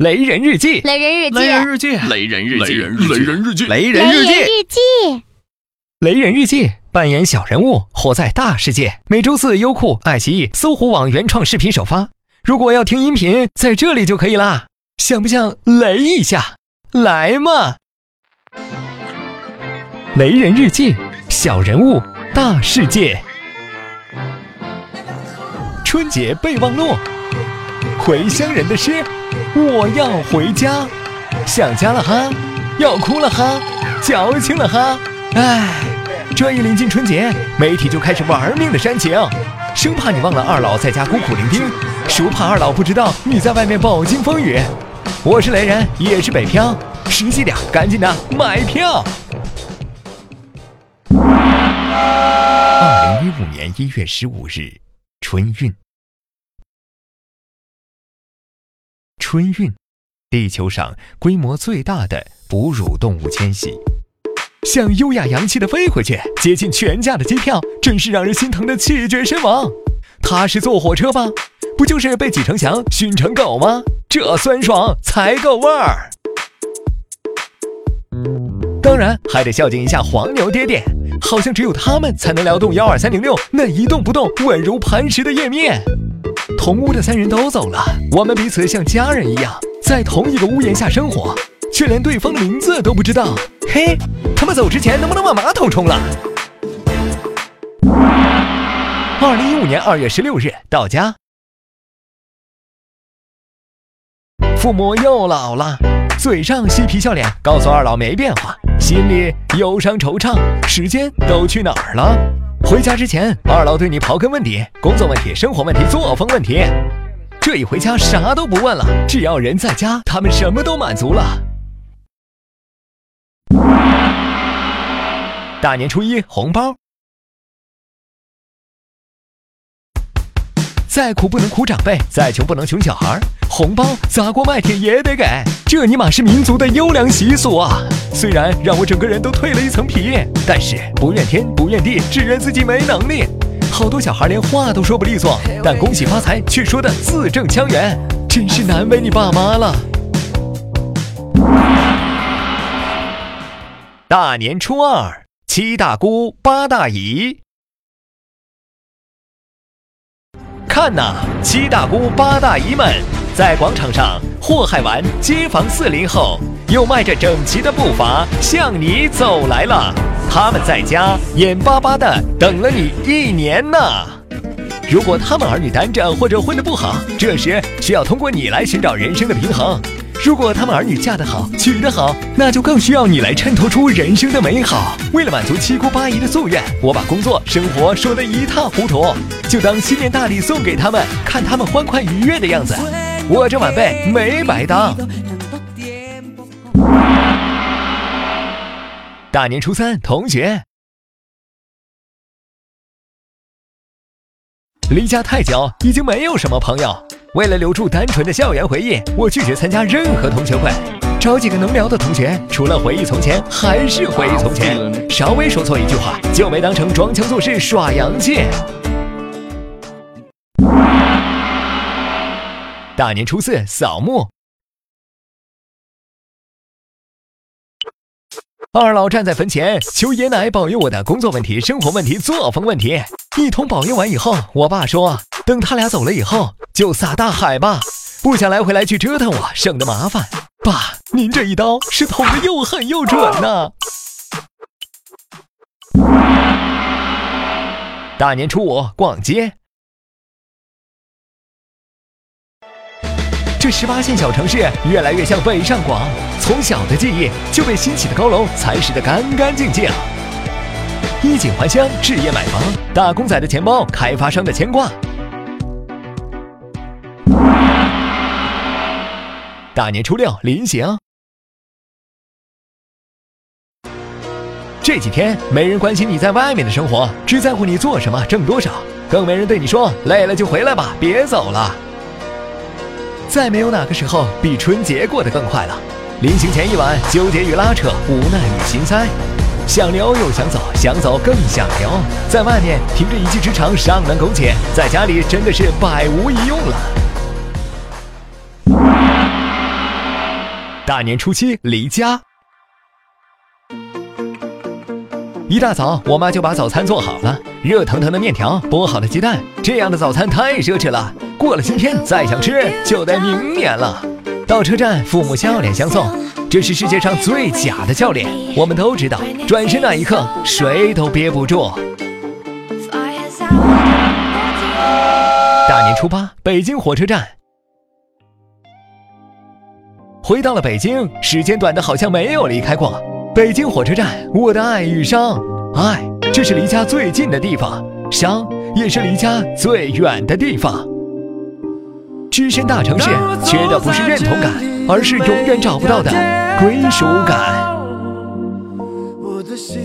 雷人日记，雷人日记，雷人日记，雷人日记，雷人日记，雷雷人日记，雷人日记，扮演小人物，活在大世界。每周四，优酷、爱奇艺、搜狐网原创视频首发。如果要听音频，在这里就可以啦。想不想雷一下？来嘛！雷人日记，小人物，大世界。春节备忘录，回乡人的诗，我要回家，想家了哈，要哭了哈，矫情了哈，唉，这一临近春节，媒体就开始玩命的煽情，生怕你忘了二老在家孤苦伶仃，生怕二老不知道你在外面饱经风雨。我是雷人，也是北漂，实际点，赶紧的买票。二零一五年一月十五日，春运。春运，地球上规模最大的哺乳动物迁徙，想优雅洋气的飞回去，接近全价的机票，真是让人心疼的气绝身亡。踏实坐火车吧，不就是被挤成翔，熏成狗吗？这酸爽才够味儿。当然还得孝敬一下黄牛爹爹，好像只有他们才能撩动幺二三零六那一动不动、稳如磐石的页面。同屋的三人都走了，我们彼此像家人一样，在同一个屋檐下生活，却连对方的名字都不知道。嘿，他们走之前能不能把马桶冲了？二零一五年二月十六日到家，父母又老了，嘴上嬉皮笑脸，告诉二老没变化，心里忧伤惆怅，时间都去哪儿了？回家之前，二老对你刨根问底，工作问题、生活问题、作风问题。这一回家，啥都不问了，只要人在家，他们什么都满足了。大年初一红包，再苦不能苦长辈，再穷不能穷小孩，红包砸锅卖铁也得给，这尼玛是民族的优良习俗啊！虽然让我整个人都蜕了一层皮，但是不怨天不怨地，只怨自己没能力。好多小孩连话都说不利索，但恭喜发财却说的字正腔圆，真是难为你爸妈了。大年初二，七大姑八大姨，看呐，七大姑八大姨们在广场上祸害完街坊四邻后，又迈着整齐的步伐向你走来了。他们在家眼巴巴的等了你一年呢。如果他们儿女单着或者混得不好，这时需要通过你来寻找人生的平衡。如果他们儿女嫁得好、娶得好，那就更需要你来衬托出人生的美好。为了满足七姑八姨的夙愿，我把工作、生活说得一塌糊涂，就当新年大礼送给他们，看他们欢快愉悦的样子，我这晚辈没白当。大年初三，同学。离家太久，已经没有什么朋友。为了留住单纯的校园回忆，我拒绝参加任何同学会。找几个能聊的同学，除了回忆从前，还是回忆从前。稍微说错一句话，就没当成装腔作势耍洋气。大年初四，扫墓。二老站在坟前，求爷奶保佑我的工作问题、生活问题、作风问题。一通保佑完以后，我爸说，等他俩走了以后，就撒大海吧，不想来回来去折腾我，省得麻烦。爸，您这一刀是捅的又狠又准呐！大年初五逛街。这十八线小城市越来越像北上广，从小的记忆就被新起的高楼蚕食的干干净净。衣锦还乡，置业买房，打工仔的钱包，开发商的牵挂。大年初六临行，这几天没人关心你在外面的生活，只在乎你做什么，挣多少，更没人对你说累了就回来吧，别走了。再没有哪个时候比春节过得更快了。临行前一晚，纠结与拉扯，无奈与心塞，想留又想走，想走更想留。在外面凭着一技之长上难苟且，在家里真的是百无一用了。大年初七离家。一大早，我妈就把早餐做好了，热腾腾的面条，剥好的鸡蛋，这样的早餐太奢侈了。过了今天，再想吃就得明年了。到车站，父母笑脸相送，这是世界上最假的教练。我们都知道，转身那一刻，谁都憋不住。大年初八，北京火车站，回到了北京，时间短的好像没有离开过。北京火车站，我的爱与伤，爱，这是离家最近的地方；伤，也是离家最远的地方。只身大城市，缺的不是认同感，而是永远找不到的归属感。我的心